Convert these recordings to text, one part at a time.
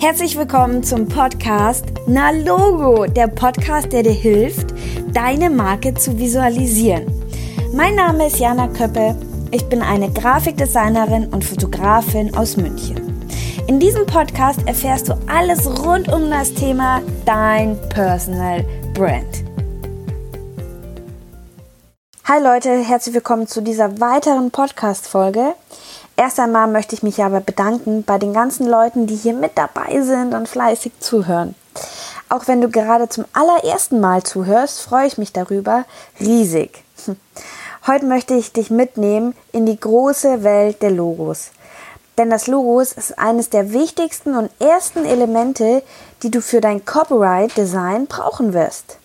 Herzlich willkommen zum Podcast Na Logo, der Podcast, der dir hilft, deine Marke zu visualisieren. Mein Name ist Jana Köppe. Ich bin eine Grafikdesignerin und Fotografin aus München. In diesem Podcast erfährst du alles rund um das Thema dein Personal Brand. Hi Leute, herzlich willkommen zu dieser weiteren Podcast-Folge. Erst einmal möchte ich mich aber bedanken bei den ganzen Leuten, die hier mit dabei sind und fleißig zuhören. Auch wenn du gerade zum allerersten Mal zuhörst, freue ich mich darüber riesig. Heute möchte ich dich mitnehmen in die große Welt der Logos. Denn das Logos ist eines der wichtigsten und ersten Elemente, die du für dein Copyright-Design brauchen wirst.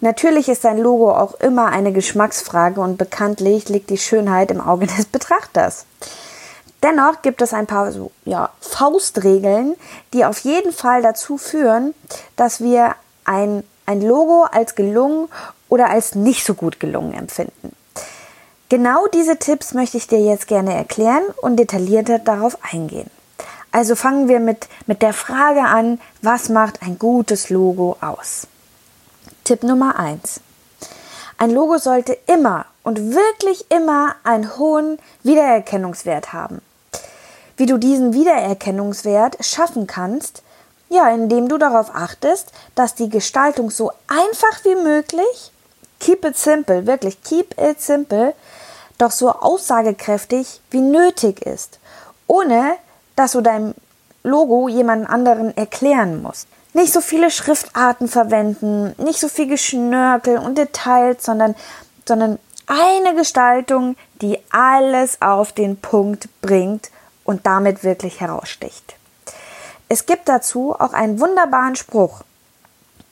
Natürlich ist dein Logo auch immer eine Geschmacksfrage und bekanntlich liegt die Schönheit im Auge des Betrachters. Dennoch gibt es ein paar so, ja, Faustregeln, die auf jeden Fall dazu führen, dass wir ein, ein Logo als gelungen oder als nicht so gut gelungen empfinden. Genau diese Tipps möchte ich dir jetzt gerne erklären und detaillierter darauf eingehen. Also fangen wir mit, mit der Frage an, was macht ein gutes Logo aus? Tipp Nummer eins: Ein Logo sollte immer und wirklich immer einen hohen Wiedererkennungswert haben wie du diesen Wiedererkennungswert schaffen kannst, ja, indem du darauf achtest, dass die Gestaltung so einfach wie möglich, keep it simple, wirklich keep it simple, doch so aussagekräftig wie nötig ist, ohne dass du deinem Logo jemand anderen erklären musst. Nicht so viele Schriftarten verwenden, nicht so viel Geschnörkel und Details, sondern, sondern eine Gestaltung, die alles auf den Punkt bringt und damit wirklich heraussticht. Es gibt dazu auch einen wunderbaren Spruch.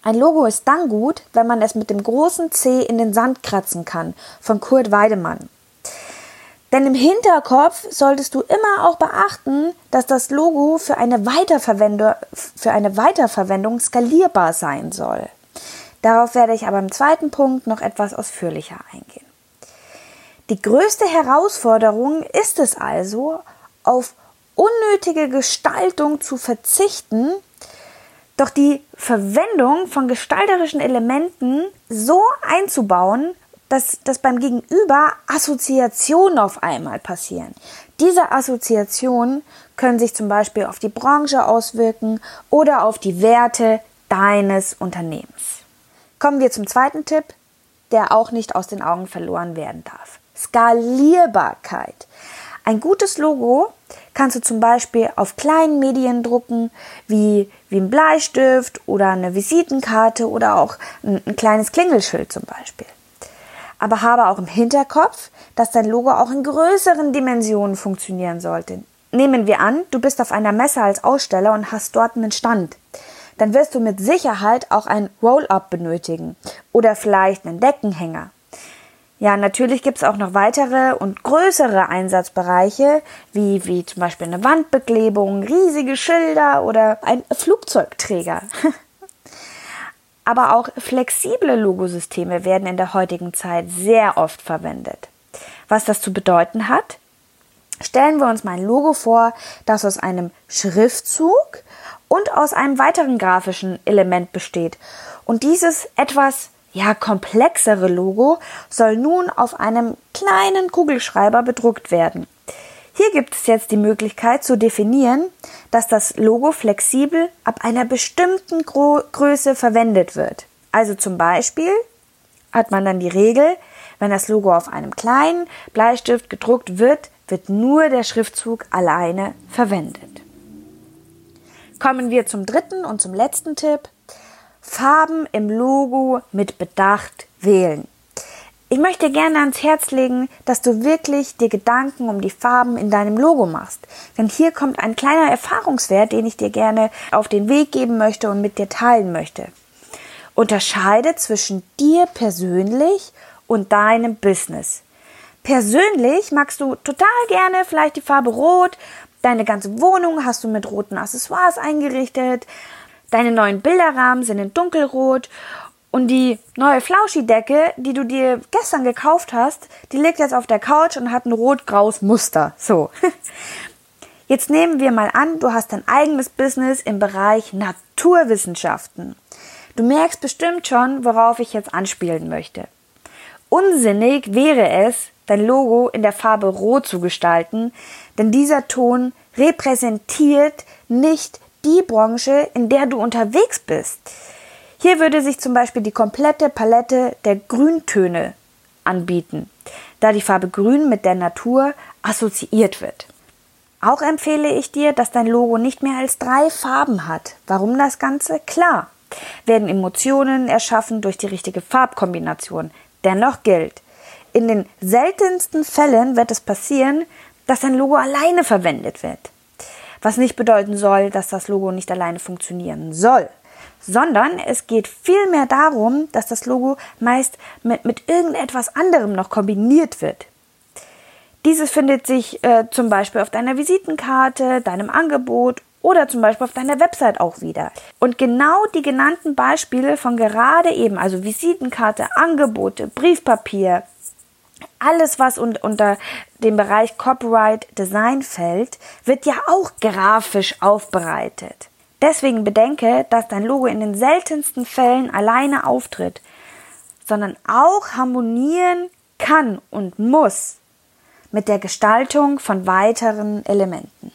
Ein Logo ist dann gut, wenn man es mit dem großen C in den Sand kratzen kann, von Kurt Weidemann. Denn im Hinterkopf solltest du immer auch beachten, dass das Logo für eine Weiterverwendung, für eine Weiterverwendung skalierbar sein soll. Darauf werde ich aber im zweiten Punkt noch etwas ausführlicher eingehen. Die größte Herausforderung ist es also, auf unnötige Gestaltung zu verzichten, doch die Verwendung von gestalterischen Elementen so einzubauen, dass, dass beim Gegenüber Assoziationen auf einmal passieren. Diese Assoziationen können sich zum Beispiel auf die Branche auswirken oder auf die Werte deines Unternehmens. Kommen wir zum zweiten Tipp, der auch nicht aus den Augen verloren werden darf. Skalierbarkeit. Ein gutes Logo kannst du zum Beispiel auf kleinen Medien drucken, wie, wie ein Bleistift oder eine Visitenkarte oder auch ein, ein kleines Klingelschild zum Beispiel. Aber habe auch im Hinterkopf, dass dein Logo auch in größeren Dimensionen funktionieren sollte. Nehmen wir an, du bist auf einer Messe als Aussteller und hast dort einen Stand. Dann wirst du mit Sicherheit auch ein Roll-up benötigen oder vielleicht einen Deckenhänger. Ja, natürlich gibt es auch noch weitere und größere Einsatzbereiche, wie, wie zum Beispiel eine Wandbeklebung, riesige Schilder oder ein Flugzeugträger. Aber auch flexible Logosysteme werden in der heutigen Zeit sehr oft verwendet. Was das zu bedeuten hat? Stellen wir uns mal ein Logo vor, das aus einem Schriftzug und aus einem weiteren grafischen Element besteht und dieses etwas ja, komplexere Logo soll nun auf einem kleinen Kugelschreiber bedruckt werden. Hier gibt es jetzt die Möglichkeit zu definieren, dass das Logo flexibel ab einer bestimmten Gro Größe verwendet wird. Also zum Beispiel hat man dann die Regel, wenn das Logo auf einem kleinen Bleistift gedruckt wird, wird nur der Schriftzug alleine verwendet. Kommen wir zum dritten und zum letzten Tipp. Farben im Logo mit Bedacht wählen. Ich möchte gerne ans Herz legen, dass du wirklich dir Gedanken um die Farben in deinem Logo machst. Denn hier kommt ein kleiner Erfahrungswert, den ich dir gerne auf den Weg geben möchte und mit dir teilen möchte. Unterscheide zwischen dir persönlich und deinem Business. Persönlich magst du total gerne vielleicht die Farbe Rot. Deine ganze Wohnung hast du mit roten Accessoires eingerichtet. Deine neuen Bilderrahmen sind in dunkelrot und die neue Flauschi-Decke, die du dir gestern gekauft hast, die liegt jetzt auf der Couch und hat ein rot-graues Muster. So. Jetzt nehmen wir mal an, du hast dein eigenes Business im Bereich Naturwissenschaften. Du merkst bestimmt schon, worauf ich jetzt anspielen möchte. Unsinnig wäre es, dein Logo in der Farbe Rot zu gestalten, denn dieser Ton repräsentiert nicht die Branche, in der du unterwegs bist. Hier würde sich zum Beispiel die komplette Palette der Grüntöne anbieten, da die Farbe Grün mit der Natur assoziiert wird. Auch empfehle ich dir, dass dein Logo nicht mehr als drei Farben hat. Warum das Ganze? Klar, werden Emotionen erschaffen durch die richtige Farbkombination. Dennoch gilt, in den seltensten Fällen wird es passieren, dass dein Logo alleine verwendet wird. Was nicht bedeuten soll, dass das Logo nicht alleine funktionieren soll, sondern es geht vielmehr darum, dass das Logo meist mit, mit irgendetwas anderem noch kombiniert wird. Dieses findet sich äh, zum Beispiel auf deiner Visitenkarte, deinem Angebot oder zum Beispiel auf deiner Website auch wieder. Und genau die genannten Beispiele von gerade eben, also Visitenkarte, Angebote, Briefpapier, alles, was un unter dem Bereich Copyright Design fällt, wird ja auch grafisch aufbereitet. Deswegen bedenke, dass dein Logo in den seltensten Fällen alleine auftritt, sondern auch harmonieren kann und muss mit der Gestaltung von weiteren Elementen.